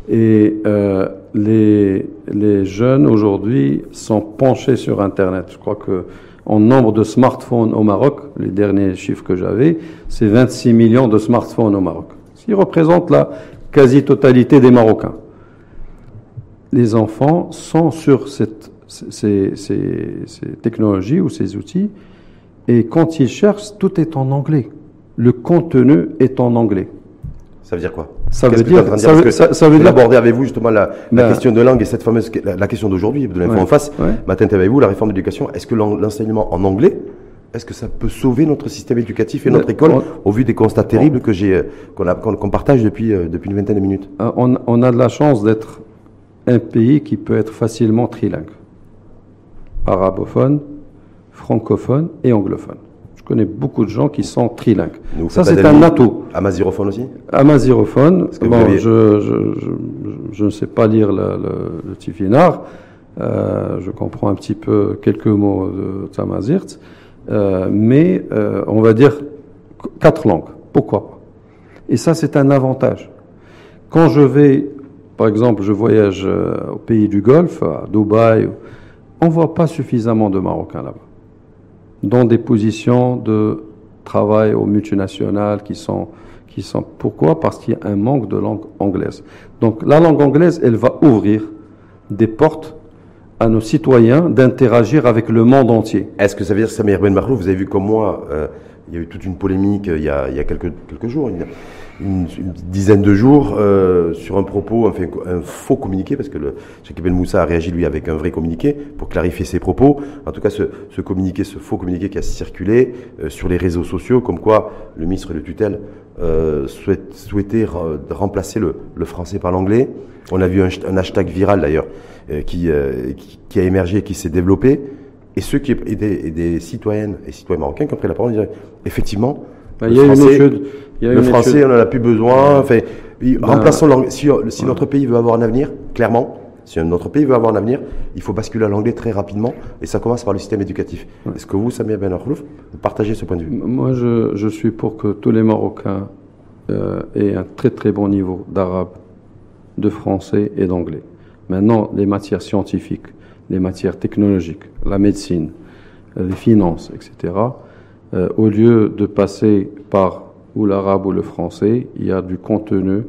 Speaker 1: Et euh, les, les jeunes aujourd'hui sont penchés sur Internet. Je crois que en nombre de smartphones au Maroc, les derniers chiffres que j'avais, c'est 26 millions de smartphones au Maroc, ce qui représente la quasi-totalité des Marocains. Les enfants sont sur ces, technologies ou ces outils, et quand ils cherchent, tout est en anglais. Le contenu est en anglais.
Speaker 2: Ça veut dire quoi?
Speaker 1: Ça veut, dire,
Speaker 2: ça, veut, ça, ça veut dire, aborder avec vous justement la, la ben, question de langue et cette fameuse la, la question d'aujourd'hui de l'info
Speaker 1: ouais,
Speaker 2: en face.
Speaker 1: Ouais.
Speaker 2: Matin avec vous la réforme de l'éducation. Est-ce que l'enseignement en anglais est-ce que ça peut sauver notre système éducatif et notre école on, au vu des constats terribles que j'ai qu'on qu qu partage depuis euh, depuis une vingtaine de minutes?
Speaker 1: Euh, on, on, a de la chance d'être un pays qui peut être facilement trilingue, arabophone, francophone et anglophone. Je connais beaucoup de gens qui sont trilingues.
Speaker 2: Vous
Speaker 1: ça, c'est un atout.
Speaker 2: Amazirophone aussi?
Speaker 1: Amazirophone. Bon, je, je, je, je, ne sais pas lire le, le, le Tifinagh. Euh, je comprends un petit peu quelques mots de Tamazirt. Euh, mais euh, on va dire quatre langues. Pourquoi pas? Et ça, c'est un avantage. Quand je vais, par exemple, je voyage au pays du Golfe, à Dubaï, on ne voit pas suffisamment de Marocains là-bas dans des positions de travail aux multinationales qui sont, qui sont. Pourquoi? Parce qu'il y a un manque de langue anglaise. Donc la langue anglaise, elle va ouvrir des portes à nos citoyens d'interagir avec le monde entier.
Speaker 2: Est-ce que ça veut dire, Samir Ben Mahlouf, vous avez vu comme moi, euh, il y a eu toute une polémique euh, il y a, il y a quelques, quelques jours, une, une, dizaine de jours, euh, sur un propos, enfin un faux communiqué, parce que le Cheikh Ben Moussa a réagi lui avec un vrai communiqué pour clarifier ses propos. En tout cas, ce, ce communiqué, ce faux communiqué qui a circulé euh, sur les réseaux sociaux, comme quoi le ministre de tutelle euh, souhaite, souhaitait remplacer le, le français par l'anglais. On a vu un, un hashtag viral d'ailleurs euh, qui, qui, qui a émergé, qui s'est développé et ceux qui et des, des, citoyennes et citoyens marocains qui ont pris la parole disaient effectivement
Speaker 1: le, français,
Speaker 2: étude, le français étude. on en a plus besoin enfin, ben, remplaçons l'anglais si, si ouais. notre pays veut avoir un avenir clairement si notre pays veut avoir un avenir il faut basculer à l'anglais très rapidement et ça commence par le système éducatif ouais. est-ce que vous Samir Ben Akhlouf vous partagez ce point de vue?
Speaker 1: Moi je, je suis pour que tous les Marocains euh, aient un très très bon niveau d'arabe de français et d'anglais maintenant les matières scientifiques les matières technologiques, la médecine, les finances, etc., euh, au lieu de passer par ou l'arabe ou le français, il y a du contenu,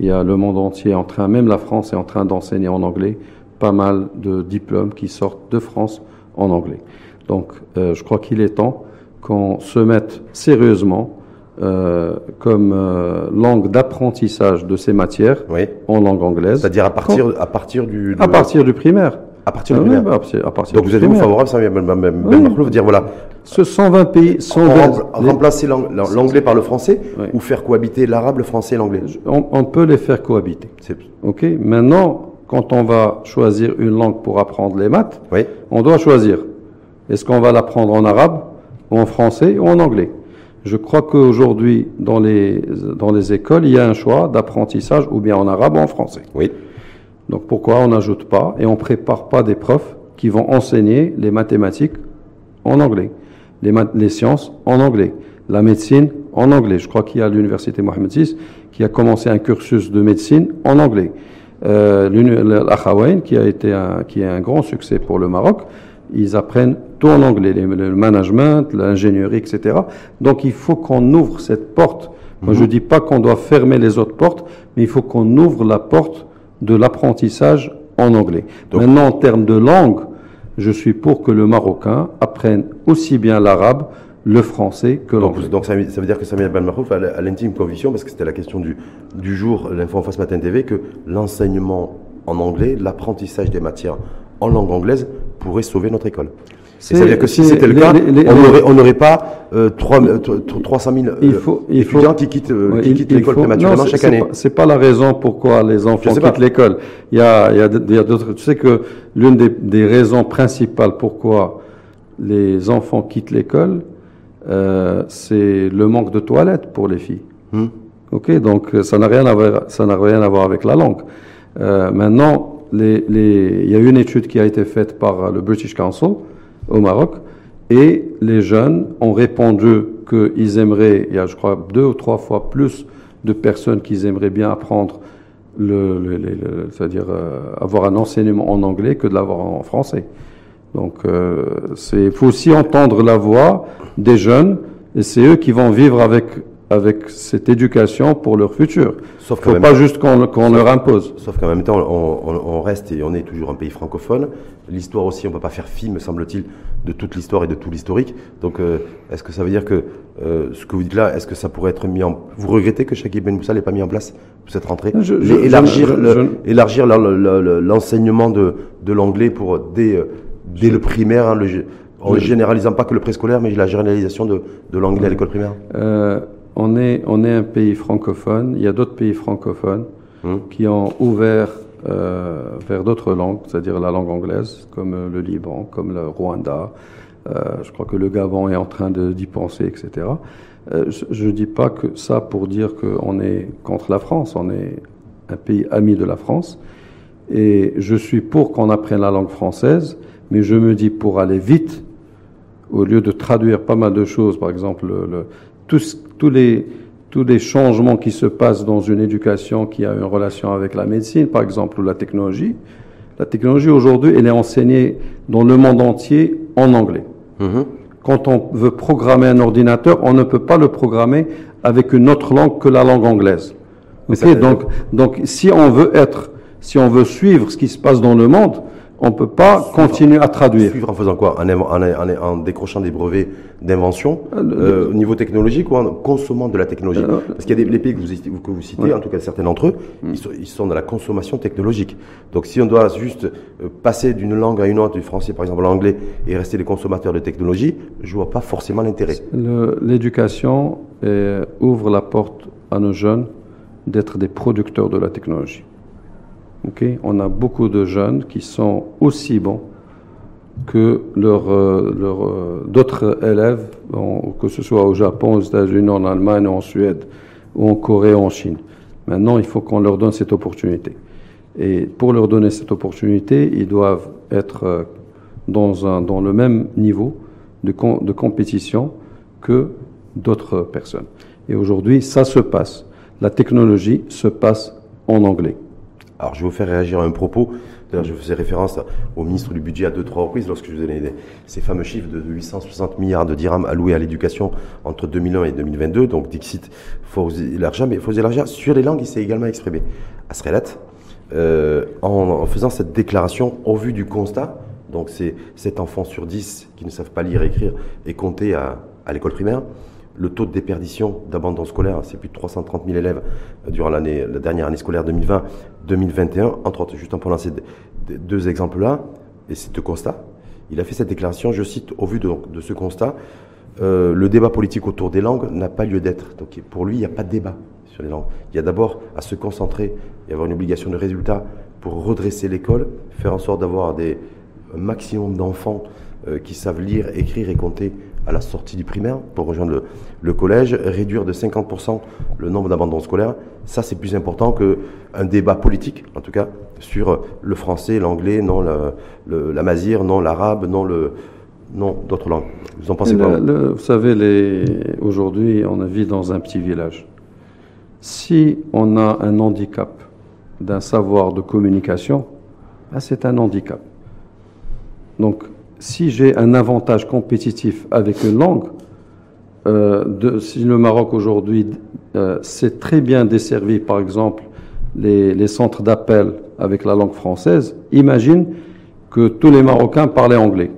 Speaker 1: il y a le monde entier en train, même la France est en train d'enseigner en anglais, pas mal de diplômes qui sortent de France en anglais. Donc euh, je crois qu'il est temps qu'on se mette sérieusement euh, comme euh, langue d'apprentissage de ces matières
Speaker 2: Oui.
Speaker 1: en langue anglaise.
Speaker 2: C'est-à-dire à partir, à partir du.
Speaker 1: À partir du primaire.
Speaker 2: À partir du
Speaker 1: Ah oui, bah, à partir-
Speaker 2: Donc vous êtes-vous
Speaker 1: primaire.
Speaker 2: favorable, Samir Ben Ben- Ben
Speaker 1: Oui.
Speaker 2: Mahlouf, dire voilà,
Speaker 1: Ce 120 pays, 120,
Speaker 2: rem-
Speaker 1: les-
Speaker 2: remplacer l'ang- l'anglais par le français
Speaker 1: Oui.
Speaker 2: ou faire cohabiter l'arabe, le français et l'anglais?
Speaker 1: On, on peut les faire cohabiter. Ok. Maintenant, quand on va choisir une langue pour apprendre les maths, on doit choisir. Est-ce qu'on va l'apprendre en arabe, ou en français, ou en anglais? Je crois qu'aujourd'hui, dans les, dans les écoles, il y a un choix d'apprentissage ou bien en arabe ou en français.
Speaker 2: Oui.
Speaker 1: Donc pourquoi on n'ajoute pas et on prépare pas des profs qui vont enseigner les mathématiques en anglais, les, les sciences en anglais, la médecine en anglais? Je crois qu'il y a l'université Mohamed VI qui a commencé un cursus de médecine en anglais. Euh, L'Akhawaïn, qui a été un, qui est un grand succès pour le Maroc, ils apprennent tout en anglais, les- le management, l'ingénierie, etc. Donc il faut qu'on ouvre cette porte. Moi, je dis pas qu'on doit fermer les autres portes, mais il faut qu'on ouvre la porte de l'apprentissage en anglais.
Speaker 2: Donc-
Speaker 1: Maintenant, en termes de langue, je suis pour que le Marocain apprenne aussi bien l'arabe, le français que l'anglais.
Speaker 2: Donc, donc ça, veut- ça veut dire que Samir Ben Mahlouf a, a l'intime conviction, parce que c'était la question du, du jour, l'info en face matin TV, que l'enseignement en anglais, l'apprentissage des matières en langue anglaise pourrait sauver notre école.
Speaker 1: C'est-
Speaker 2: C'est-à-dire que si c'était le
Speaker 1: les-
Speaker 2: cas,
Speaker 1: les- les-
Speaker 2: on n'aurait pas euh, trois- euh, t- t- 300 000 euh,
Speaker 1: Il faut- il faut-
Speaker 2: étudiants qui quittent,
Speaker 1: Ouais,
Speaker 2: qui
Speaker 1: il-
Speaker 2: quittent
Speaker 1: il
Speaker 2: l'école prématurément chaque année.
Speaker 1: pas- C'est pas la raison pourquoi les enfants
Speaker 2: pas.
Speaker 1: quittent l'école. Il y a, il y a d- il y a d'autres. Tu sais que l'une des, des raisons principales pourquoi les enfants quittent l'école, euh, c'est le manque de toilettes pour les filles.
Speaker 2: Hmm.
Speaker 1: Ok, donc euh, ça n'a rien à voir, ça n'a rien à voir avec la langue. Euh, maintenant, il y a une étude qui a été faite par le British Council au Maroc, et les jeunes ont répondu qu'ils aimeraient, il y a je crois deux ou trois fois plus de personnes qui aimeraient bien apprendre c'est-à-dire euh, avoir un enseignement en anglais que de l'avoir en français. Donc, euh, c'est faut aussi entendre la voix des jeunes, et c'est eux qui vont vivre avec avec cette éducation pour leur futur.
Speaker 2: Sauf
Speaker 1: faut
Speaker 2: même
Speaker 1: pas juste qu'on qu'on leur impose.
Speaker 2: Sauf qu'en même temps, on, on- on reste et on est toujours un pays francophone. L'histoire aussi, on ne peut pas faire fi, me semble-t-il, de toute l'histoire et de tout l'historique. Donc, euh, est-ce que ça veut dire que euh, ce que vous dites là, est-ce que ça pourrait être mis en... Vous regrettez que Shakib Ben Moussa n'ait pas mis en place cette rentrée?
Speaker 1: Je- je-
Speaker 2: Élargir,
Speaker 1: je-
Speaker 2: le- la- l'enseignement de, de l'anglais pour dès, euh, dès le primaire, hein, le en ne généralisant pas que le préscolaire, mais la généralisation de, de l'anglais à l'école primaire
Speaker 1: Euh, on, est, on est un pays francophone. Il y a d'autres pays francophones
Speaker 2: Hum.
Speaker 1: qui ont ouvert euh, vers d'autres langues, c'est-à-dire la langue anglaise, comme euh, le Liban, comme le Rwanda. Euh, je crois que le Gabon est en train de- d'y penser, etc. Euh, je ne dis pas que ça pour dire qu'on est contre la France. On est un pays ami de la France. Et je suis pour qu'on apprenne la langue française, mais je me dis pour aller vite, au lieu de traduire pas mal de choses, par exemple, le, le- tous, tous, les, tous les changements qui se passent dans une éducation qui a une relation avec la médecine, par exemple, ou la technologie, la technologie aujourd'hui, elle est enseignée dans le monde entier en anglais.
Speaker 2: Mhm.
Speaker 1: Quand on veut programmer un ordinateur, on ne peut pas le programmer avec une autre langue que la langue anglaise. Ok,
Speaker 2: ça-
Speaker 1: donc, donc, si on veut être, si on veut suivre ce qui se passe dans le monde, on peut pas continuer à traduire.
Speaker 2: Suivre en faisant quoi en, inv- en, en- en décrochant des brevets d'invention
Speaker 1: Euh, le-
Speaker 2: euh, au niveau technologique ou en consommant de la technologie
Speaker 1: Euh,
Speaker 2: Parce qu'il y a des les pays que vous, citez- que vous citez,
Speaker 1: Ouais.
Speaker 2: en tout cas certains d'entre eux, ils, sont, ils sont dans la consommation technologique. Donc si on doit juste euh, passer d'une langue à une autre, du français par exemple à l'anglais, et rester des consommateurs de technologie, je vois pas forcément l'intérêt.
Speaker 1: L'éducation euh, ouvre la porte à nos jeunes d'être des producteurs de la technologie. On a beaucoup de jeunes qui sont aussi bons que leurs euh, euh, d'autres élèves, que ce soit au Japon, aux États-Unis, en Allemagne, en Suède, ou en Corée, ou en Chine. Maintenant, il faut qu'on leur donne cette opportunité. Et pour leur donner cette opportunité, ils doivent être euh, dans, le même niveau de, de compétition que d'autres personnes. Et aujourd'hui, ça se passe. La technologie se passe en anglais.
Speaker 2: Alors je vais vous faire réagir à un propos D'ailleurs, je faisais référence au ministre du Budget à deux, trois reprises lorsque je vous donnais ces fameux chiffres de 860 milliards de dirhams alloués à l'éducation entre 2001 et 2022. Donc, Dixit, faut élargir, mais faut élargir sur les langues, il s'est également exprimé. À Srelat, euh, en, faisant cette déclaration au vu du constat, donc c'est 7 enfants sur 10 qui ne savent pas lire, écrire et compter à, à l'école primaire, le taux de déperdition d'abandon scolaire, c'est plus de 330 000 élèves euh, durant la dernière année scolaire 2020-2021, entre autres, juste en prenant ces deux exemples-là, et c'est de constat. Il a fait cette déclaration, je cite, au vu de, ce constat, euh, le débat politique autour des langues n'a pas lieu d'être. Donc pour lui, il n'y a pas de débat sur les langues. Il y a d'abord à se concentrer et avoir une obligation de résultat pour redresser l'école, faire en sorte d'avoir un maximum d'enfants euh, qui savent lire, écrire et compter à la sortie du primaire pour rejoindre le, collège, réduire de 50% le nombre d'abandons scolaires. Ça, c'est plus important qu'un débat politique, en tout cas, sur le français, l'anglais, non la, le, la mazire, non l'arabe, non le non d'autres langues.
Speaker 1: Vous en pensez quoi Vous savez, aujourd'hui, on vit dans un petit village. Si on a un handicap d'un savoir de communication, ben, c'est un handicap. Donc, si j'ai un avantage compétitif avec une langue, euh, de, si le Maroc aujourd'hui euh, c'est très bien desservi, par exemple, les, les centres d'appel avec la langue française, imagine que tous les Marocains parlaient anglais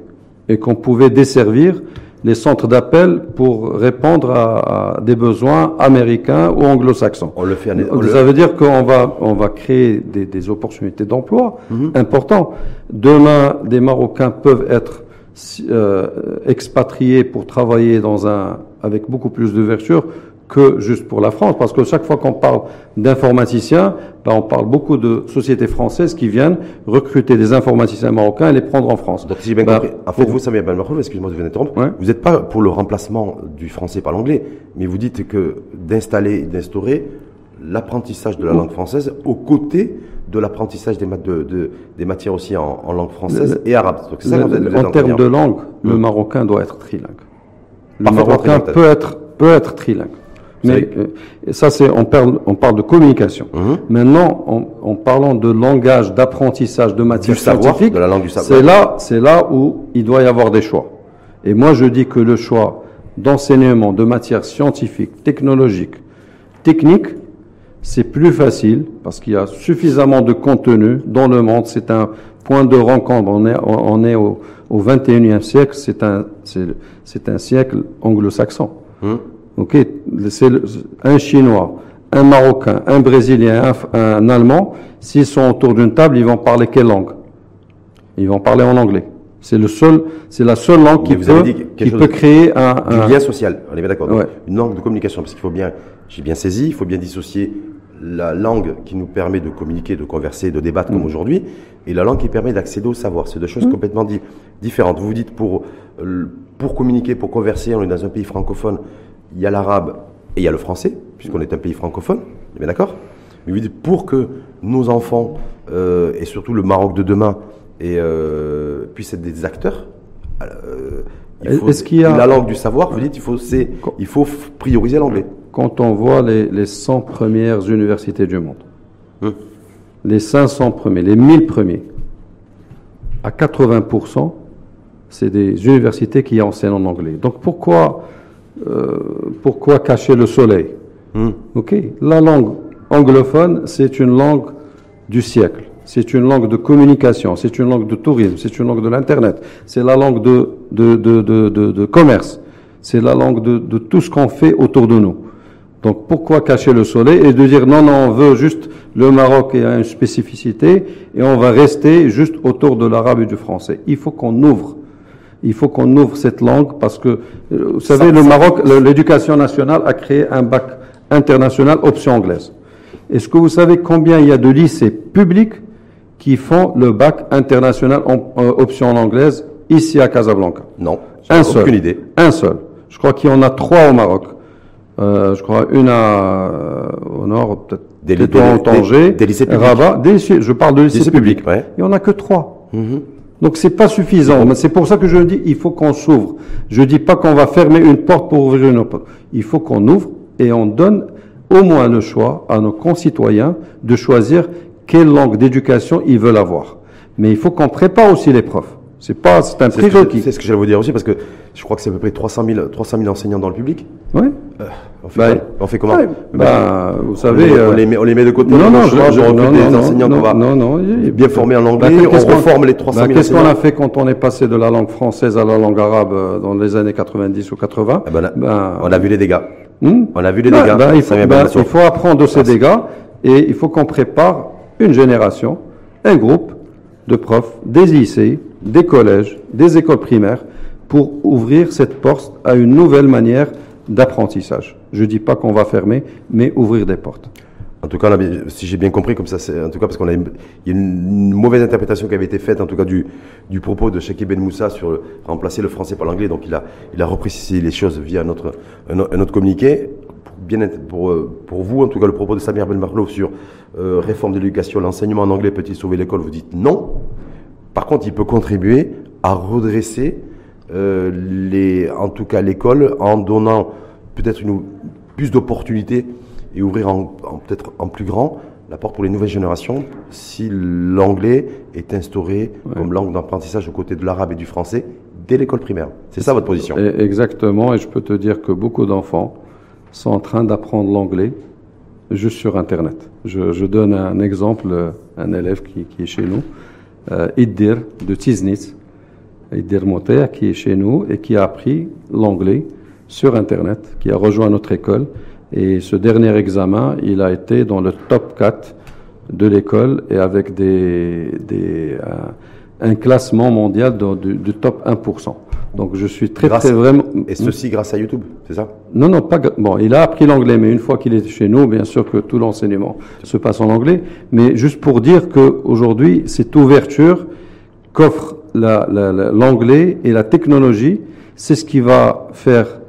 Speaker 1: et qu'on pouvait desservir les centres d'appel pour répondre à, des besoins américains ou anglo-saxons. On le fait. Ça veut dire qu'on va on va créer des, des opportunités d'emploi mhm. importantes. Demain, des Marocains peuvent être euh, expatriés pour travailler dans un avec beaucoup plus d'ouverture que juste pour la France, parce que chaque fois qu'on parle d'informaticiens, ben on parle beaucoup de sociétés françaises qui viennent recruter des informaticiens marocains et les prendre en France.
Speaker 2: Donc, si j'ai bien ben, compris, en fait, vous, Samir Ben excusez-moi de vous interrompre, vous n'êtes pas pour le remplacement du français par l'anglais, mais vous dites que d'installer, d'instaurer l'apprentissage de la langue française aux côtés de l'apprentissage des, de, des, matières aussi en, langue française et arabe.
Speaker 1: Donc, ça, en termes de langue, le hum. marocain doit être trilingue. Le marocain peut être, peut être trilingue. Mais euh, ça, c'est on parle, on parle de communication. Mhm. Maintenant, en, parlant de langage, d'apprentissage de matière scientifique, c'est là, c'est là où il doit y avoir des choix. Et moi, je dis que le choix d'enseignement de matière scientifique, technologique, technique, c'est plus facile parce qu'il y a suffisamment de contenu dans le monde. C'est un point de rencontre. On est, on est au, au 21e siècle. C'est un, c'est un siècle anglo-saxon. Ok, c'est un Chinois, un Marocain, un Brésilien, un, Allemand. S'ils sont autour d'une table, ils vont parler quelle langue? Ils vont parler en anglais. C'est le seul, c'est la seule langue qui peut, qui peut créer un,
Speaker 2: un, lien social. On est bien d'accord. Une langue de communication, parce qu'il faut bien, j'ai bien saisi, il faut bien dissocier la langue qui nous permet de communiquer, de converser, de débattre comme mm. aujourd'hui, et la langue qui permet d'accéder au savoir. C'est deux choses mm. complètement différentes. Vous vous dites pour pour communiquer, pour converser, on est dans un pays francophone il y a l'arabe et il y a le français, puisqu'on est un pays francophone, bien d'accord? Mais pour que nos enfants, euh, et surtout le Maroc de demain, et, euh, puissent être des acteurs, euh, il faut, y a... la langue du savoir, vous dites, il faut, il faut prioriser l'anglais.
Speaker 1: Quand on voit les, les 100 premières universités du monde, hum. les 500 premiers, les 1000 premiers, à 80%, c'est des universités qui enseignent en anglais. Donc pourquoi euh, pourquoi cacher le soleil? Ok, la langue anglophone, c'est une langue du siècle. C'est une langue de communication, c'est une langue de tourisme, c'est une langue de l'Internet, c'est la langue de, de, de, de commerce, c'est la langue de, tout ce qu'on fait autour de nous. Donc pourquoi cacher le soleil et de dire non, non, on veut juste le Maroc a une spécificité et on va rester juste autour de l'arabe et du français. Il faut qu'on ouvre il faut qu'on ouvre cette langue parce que, euh, vous savez, le Maroc, l'éducation nationale a créé un bac international option anglaise. Est-ce que vous savez combien il y a de lycées publics qui font le bac international en, euh, option anglaise ici à Casablanca?
Speaker 2: Non.
Speaker 1: Un seul. Aucune idée. Un seul. Je crois qu'il y en a trois au Maroc. Euh, je crois une à, au nord, peut-être des, des,
Speaker 2: des, des, lycées publics.
Speaker 1: Rabat, des je parle de lycées, publics. Ouais. Il n'y en a que trois. Mm-hmm. Donc c'est pas suffisant. C'est pour ça que je dis il faut qu'on s'ouvre. Je dis pas qu'on va fermer une porte pour ouvrir une autre porte. Il faut qu'on ouvre et on donne au moins le choix à nos concitoyens de choisir quelle langue d'éducation ils veulent avoir. Mais il faut qu'on prépare aussi les profs. C'est pas, c'est un prérequis.
Speaker 2: C'est ce que j'allais vous dire aussi, parce que je crois que c'est à peu près 300 000, 300 000 enseignants dans le public.
Speaker 1: Oui.
Speaker 2: Euh, on, fait bah, on, fait comment?
Speaker 1: bah, Vous savez.
Speaker 2: On les, met, on les, met, de côté.
Speaker 1: Non, non, je,
Speaker 2: je, recrute non, des enseignants qu'on va non, non, bien former en anglais. Bah, on reforme les 300 000
Speaker 1: bah, Qu'est-ce qu'on a fait quand on est passé de la langue française à la langue arabe euh, dans les années 90 ou 80
Speaker 2: eh ben, On a vu les dégâts.
Speaker 1: Hmm?
Speaker 2: On a vu les dégâts.
Speaker 1: il, faut, il faut apprendre de ces dégâts et il faut qu'on prépare une génération, un groupe de profs, des lycées, des collèges, des écoles primaires, pour ouvrir cette porte à une nouvelle manière d'apprentissage. Je ne dis pas qu'on va fermer, mais ouvrir des portes.
Speaker 2: En tout cas, si j'ai bien compris, comme ça, c'est en tout cas parce qu'on a, y a une mauvaise interprétation qui avait été faite, en tout cas du, du propos de Cheikh Ben Moussa sur remplacer le français par l'anglais. Donc, il a, il a reprécisé les choses via notre, un, autre communiqué. Pour, bien, pour, pour vous, en tout cas, le propos de Samir Ben Marlouf sur euh, réforme de l'éducation, l'enseignement en anglais peut-il sauver l'école? Vous dites non. Par contre, il peut contribuer à redresser euh, les, en tout cas l'école en donnant peut-être une, plus d'opportunités et ouvrir en, peut-être en plus grand la porte pour les nouvelles générations si l'anglais est instauré comme langue d'apprentissage aux côtés de l'arabe et du français dès l'école primaire. C'est ça votre position?
Speaker 1: Exactement, et je peux te dire que beaucoup d'enfants sont en train d'apprendre l'anglais juste sur Internet. Je, donne un exemple, un élève qui, qui est chez nous, euh, Iddir de Tiznitz, Iddir Moter, qui est chez nous et qui a appris l'anglais sur Internet, qui a rejoint notre école. Et ce dernier examen, il a été dans le top 4 de l'école et avec des, des, euh, un classement mondial du top 1%. Donc je suis très très vraiment.
Speaker 2: Et ceci grâce à YouTube, c'est ça?
Speaker 1: Non non pas bon. Il a appris l'anglais, mais une fois qu'il est chez nous, bien sûr que tout l'enseignement se passe en anglais. Mais juste pour dire que aujourd'hui cette ouverture qu'offre l'anglais et la technologie, c'est ce qui va faire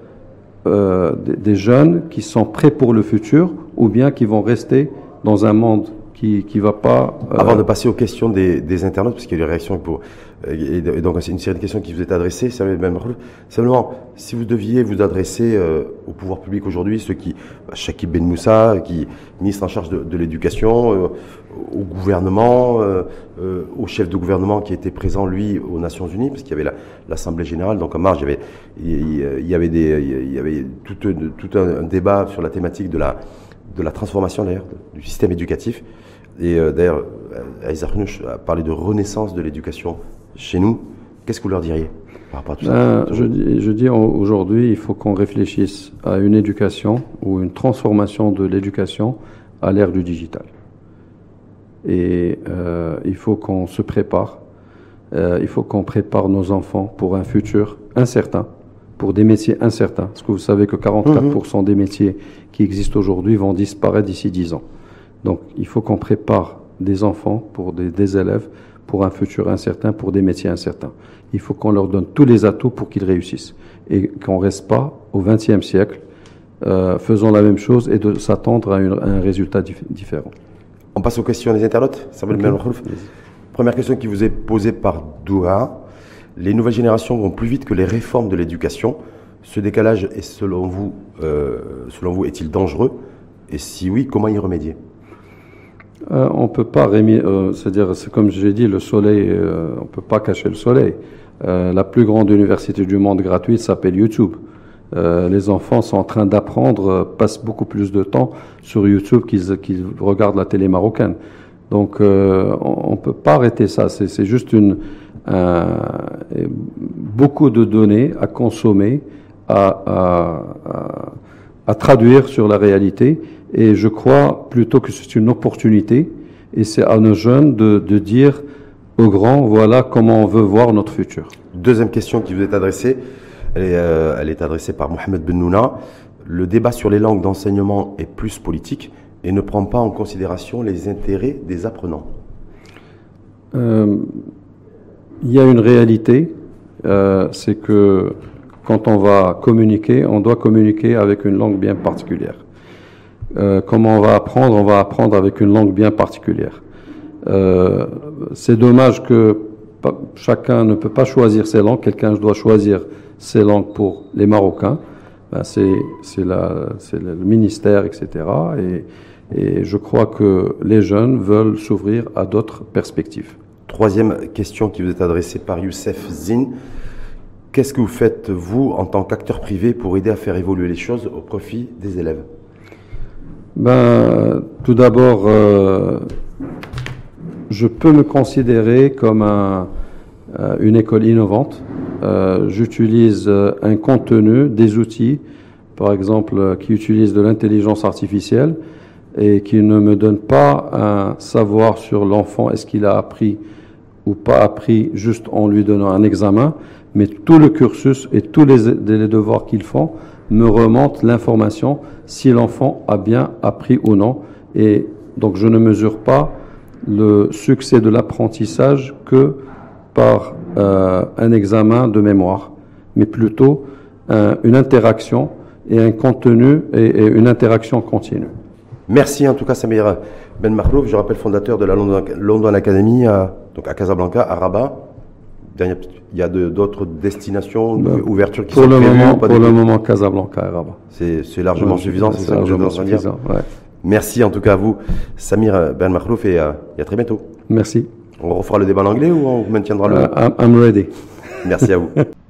Speaker 1: euh, des, jeunes qui sont prêts pour le futur ou bien qui vont rester dans un monde qui qui va pas.
Speaker 2: Euh, Avant de passer aux questions des, internautes, parce qu'il y a des réactions pour et, donc c'est une série de questions qui vous est adressée. Simplement, si vous deviez vous adresser euh, au pouvoir public aujourd'hui, ceux qui, bah, Shakib Ben Moussa, qui ministre en charge de, l'éducation, euh, au gouvernement, au chef de gouvernement qui était présent lui aux Nations Unies, parce qu'il y avait l'Assemblée générale. Donc en marge, il y avait, il y avait des, il y avait tout, tout un, débat sur la thématique de la de la transformation d'ailleurs du système éducatif. Et euh, d'ailleurs, Aïssa a parlé de renaissance de l'éducation chez nous. Qu'est-ce que vous leur diriez par rapport à tout ça
Speaker 1: ben, je, dis, je dis aujourd'hui, il faut qu'on réfléchisse à une éducation ou une transformation de l'éducation à l'ère du digital. Et euh, il faut qu'on se prépare. Euh, il faut qu'on prépare nos enfants pour un futur incertain, pour des métiers incertains. Parce que vous savez que 44% mhm. des métiers qui existent aujourd'hui vont disparaître d'ici 10 ans. Donc il faut qu'on prépare des enfants, pour des, élèves, pour un futur incertain, pour des métiers incertains. Il faut qu'on leur donne tous les atouts pour qu'ils réussissent et qu'on reste pas au XXe siècle euh, faisant la même chose et de s'attendre à, un résultat différent.
Speaker 2: On passe aux questions des internautes. Première question qui vous est posée par Doha. Les nouvelles générations vont plus vite que les réformes de l'éducation. Ce décalage est selon vous, euh, selon vous, est-il dangereux? Et si oui, comment y remédier?
Speaker 1: Euh, on peut pas, euh, c'est-à-dire, c'est comme j'ai dit, le soleil, on peut pas cacher le soleil. La plus grande université du monde gratuite s'appelle YouTube. Les enfants sont en train d'apprendre, passent beaucoup plus de temps sur YouTube qu'ils regardent la télé marocaine. Donc, on, ne peut pas arrêter ça. C'est juste une beaucoup de données à consommer, à, traduire sur la réalité et je crois plutôt que c'est une opportunité et c'est à nos jeunes de, dire aux grands, voilà comment on veut voir notre futur.
Speaker 2: Deuxième question qui vous est adressée, elle est, euh, elle est adressée par Mohamed Bennouna. Le débat sur les langues d'enseignement est plus politique et ne prend pas en considération les intérêts des apprenants.
Speaker 1: Euh, il y a une réalité, euh, c'est que quand on va communiquer, on doit communiquer avec une langue bien particulière. Comment on va apprendre? On va apprendre avec une langue bien particulière. C'est dommage que chacun ne peut pas choisir ses langues. Quelqu'un doit choisir ses langues pour les Marocains. Ben c'est le ministère, etc. Et, et je crois que les jeunes veulent s'ouvrir à d'autres perspectives.
Speaker 2: Troisième question qui vous est adressée par Youssef Zin. Qu'est-ce que vous faites, vous, en tant qu'acteur privé, pour aider à faire évoluer les choses au profit des élèves?
Speaker 1: Ben, Tout d'abord, euh, je peux me considérer comme un, euh, une école innovante. Euh, J'utilise euh, un contenu, des outils, par exemple, euh, qui utilisent de l'intelligence artificielle et qui ne me donnent pas un savoir sur l'enfant, est-ce qu'il a appris ou pas appris juste en lui donnant un examen, mais tout le cursus et tous les, les devoirs qu'ils font me remontent l'information si l'enfant a bien appris ou non. Et donc je ne mesure pas le succès de l'apprentissage que par euh, un examen de mémoire, mais plutôt euh, une interaction et un contenu et, et, une interaction continue.
Speaker 2: Merci en tout cas Samir Ben Mahlouf, je rappelle fondateur de la London, London Academy à, donc à Casablanca, à Rabat. Il y a d'autres destinations, ben, ouvertures qui
Speaker 1: pour
Speaker 2: sont
Speaker 1: le
Speaker 2: prévues
Speaker 1: moment, Pour le moment, Casablanca et Rabat.
Speaker 2: C'est largement suffisant, c'est ça que
Speaker 1: largement
Speaker 2: de dire
Speaker 1: suffisant, ouais.
Speaker 2: Merci en tout cas à vous, Samir Ben Mahlouf, et, euh, et à très bientôt.
Speaker 1: Merci.
Speaker 2: On refera le débat en anglais ou on maintiendra le...
Speaker 1: Uh, I'm, I'm ready.
Speaker 2: Merci à vous.